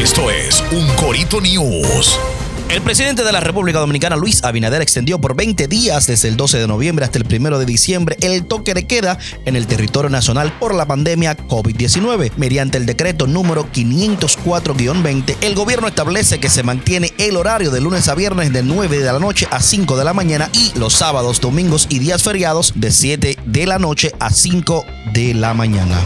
Esto es Un Corito News. El presidente de la República Dominicana, Luis Abinader, extendió por 20 días desde el 12 de noviembre hasta el 1 de diciembre el toque de queda en el territorio nacional por la pandemia COVID-19. Mediante el decreto número 504-20, el gobierno establece que se mantiene el horario de lunes a viernes de 9 de la noche a 5 de la mañana y los sábados, domingos y días feriados de 7 de la noche a 5 de la mañana.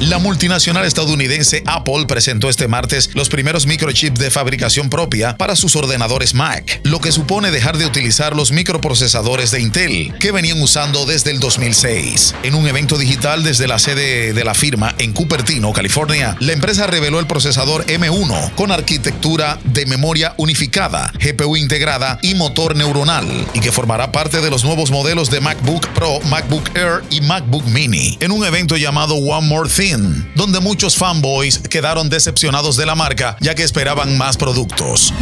La multinacional estadounidense Apple presentó este martes los primeros microchips de fabricación propia para sus ordenadores Mac, lo que supone dejar de utilizar los microprocesadores de Intel que venían usando desde el 2006. En un evento digital desde la sede de la firma en Cupertino, California, la empresa reveló el procesador M1 con arquitectura de memoria unificada, GPU integrada y motor neuronal, y que formará parte de los nuevos modelos de MacBook Pro, MacBook Air y MacBook Mini. En un evento llamado One More Thing, donde muchos fanboys quedaron decepcionados de la marca ya que esperaban más productos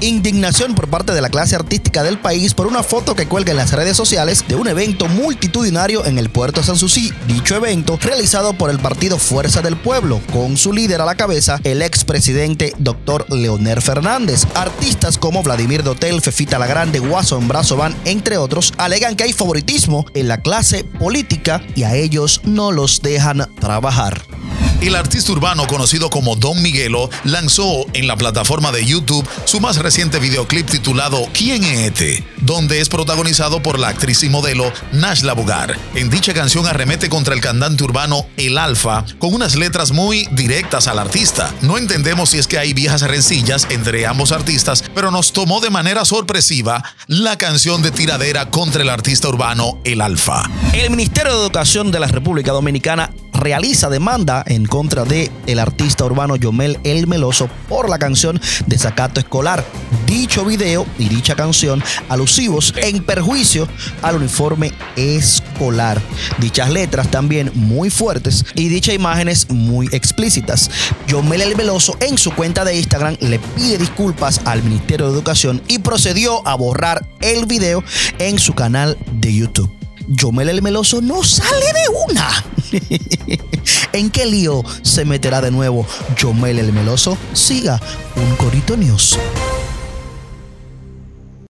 indignación por parte de la clase artística del país por una foto que cuelga en las redes sociales de un evento multitudinario en el puerto de Sanssouci. Dicho evento, realizado por el partido Fuerza del Pueblo, con su líder a la cabeza, el expresidente Dr. Leonel Fernández. Artistas como Vladimir Dotel, Fefita La Grande, Guason Brazo Van, entre otros, alegan que hay favoritismo en la clase política y a ellos no los dejan trabajar. El artista urbano conocido como Don Miguelo lanzó en la plataforma de YouTube su más reciente videoclip titulado ¿Quién es este? donde es protagonizado por la actriz y modelo Nashla Bugar. En dicha canción arremete contra el cantante urbano El Alfa con unas letras muy directas al artista. No entendemos si es que hay viejas rencillas entre ambos artistas, pero nos tomó de manera sorpresiva la canción de tiradera contra el artista urbano El Alfa. El Ministerio de Educación de la República Dominicana realiza demanda en contra de el artista urbano Yomel El Meloso por la canción Desacato Escolar. Dicho video y dicha canción alusivos en perjuicio al uniforme escolar. Dichas letras también muy fuertes y dichas imágenes muy explícitas. Yomel El Meloso en su cuenta de Instagram le pide disculpas al Ministerio de Educación y procedió a borrar el video en su canal de YouTube. Yomel el Meloso no sale de una. ¿En qué lío se meterá de nuevo Yomel el Meloso? Siga un Corito News.